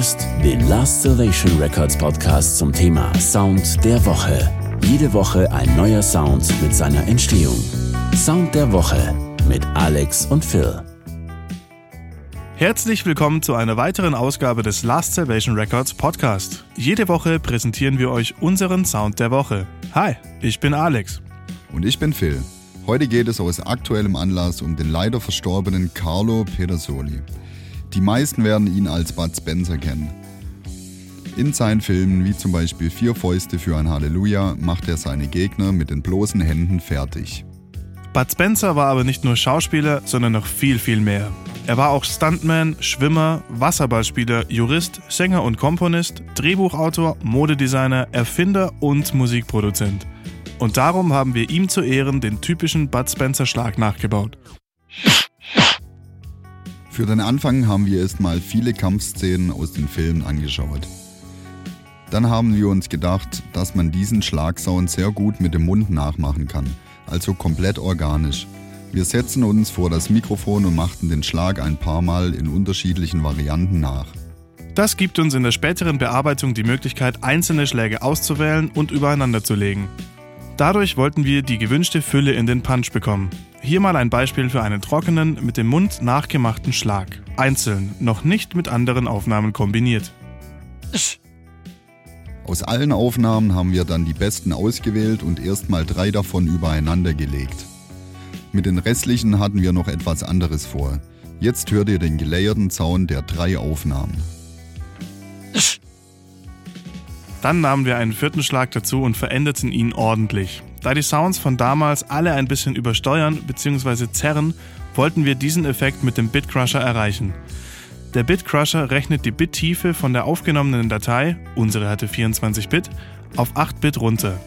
hörst den Last Salvation Records Podcast zum Thema Sound der Woche. Jede Woche ein neuer Sound mit seiner Entstehung. Sound der Woche mit Alex und Phil. Herzlich willkommen zu einer weiteren Ausgabe des Last Salvation Records Podcast. Jede Woche präsentieren wir euch unseren Sound der Woche. Hi, ich bin Alex. Und ich bin Phil. Heute geht es aus aktuellem Anlass um den leider verstorbenen Carlo Pedersoli. Die meisten werden ihn als Bud Spencer kennen. In seinen Filmen, wie zum Beispiel Vier Fäuste für ein Halleluja, macht er seine Gegner mit den bloßen Händen fertig. Bud Spencer war aber nicht nur Schauspieler, sondern noch viel, viel mehr. Er war auch Stuntman, Schwimmer, Wasserballspieler, Jurist, Sänger und Komponist, Drehbuchautor, Modedesigner, Erfinder und Musikproduzent. Und darum haben wir ihm zu Ehren den typischen Bud Spencer Schlag nachgebaut. Für den Anfang haben wir erstmal viele Kampfszenen aus den Filmen angeschaut. Dann haben wir uns gedacht, dass man diesen Schlagsound sehr gut mit dem Mund nachmachen kann, also komplett organisch. Wir setzen uns vor das Mikrofon und machten den Schlag ein paar Mal in unterschiedlichen Varianten nach. Das gibt uns in der späteren Bearbeitung die Möglichkeit, einzelne Schläge auszuwählen und übereinander zu legen. Dadurch wollten wir die gewünschte Fülle in den Punch bekommen. Hier mal ein Beispiel für einen trockenen, mit dem Mund nachgemachten Schlag. Einzeln, noch nicht mit anderen Aufnahmen kombiniert. Aus allen Aufnahmen haben wir dann die besten ausgewählt und erstmal drei davon übereinander gelegt. Mit den restlichen hatten wir noch etwas anderes vor. Jetzt hört ihr den gelayerten Zaun der drei Aufnahmen. Dann nahmen wir einen vierten Schlag dazu und veränderten ihn ordentlich. Da die Sounds von damals alle ein bisschen übersteuern bzw. zerren, wollten wir diesen Effekt mit dem Bitcrusher erreichen. Der Bitcrusher rechnet die Bittiefe von der aufgenommenen Datei, unsere hatte 24 Bit, auf 8 Bit runter.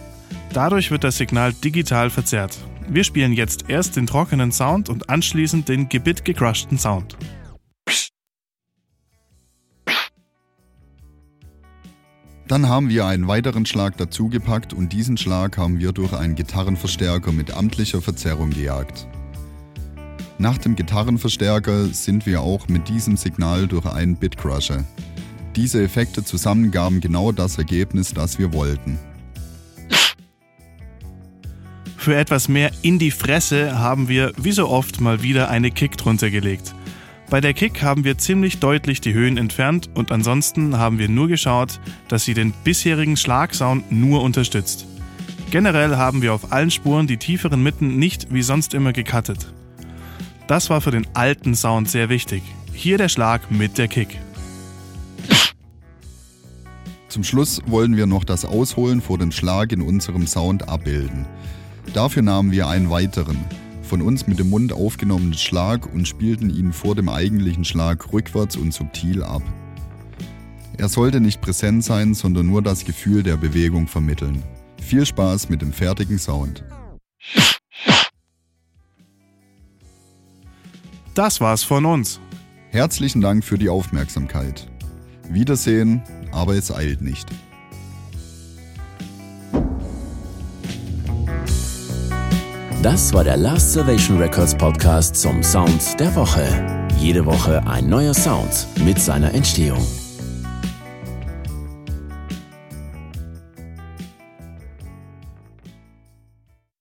Dadurch wird das Signal digital verzerrt. Wir spielen jetzt erst den trockenen Sound und anschließend den gebit gecrushten Sound. Dann haben wir einen weiteren Schlag dazugepackt und diesen Schlag haben wir durch einen Gitarrenverstärker mit amtlicher Verzerrung gejagt. Nach dem Gitarrenverstärker sind wir auch mit diesem Signal durch einen Bitcrusher. Diese Effekte zusammen gaben genau das Ergebnis, das wir wollten. Für etwas mehr in die Fresse haben wir, wie so oft, mal wieder eine Kick drunter gelegt. Bei der Kick haben wir ziemlich deutlich die Höhen entfernt und ansonsten haben wir nur geschaut, dass sie den bisherigen Schlagsound nur unterstützt. Generell haben wir auf allen Spuren die tieferen Mitten nicht wie sonst immer gecuttet. Das war für den alten Sound sehr wichtig. Hier der Schlag mit der Kick. Zum Schluss wollen wir noch das Ausholen vor dem Schlag in unserem Sound abbilden. Dafür nahmen wir einen weiteren, von uns mit dem Mund aufgenommenen Schlag und spielten ihn vor dem eigentlichen Schlag rückwärts und subtil ab. Er sollte nicht präsent sein, sondern nur das Gefühl der Bewegung vermitteln. Viel Spaß mit dem fertigen Sound. Das war's von uns. Herzlichen Dank für die Aufmerksamkeit. Wiedersehen, aber es eilt nicht. Das war der Last Salvation Records Podcast zum Sound der Woche. Jede Woche ein neuer Sound mit seiner Entstehung.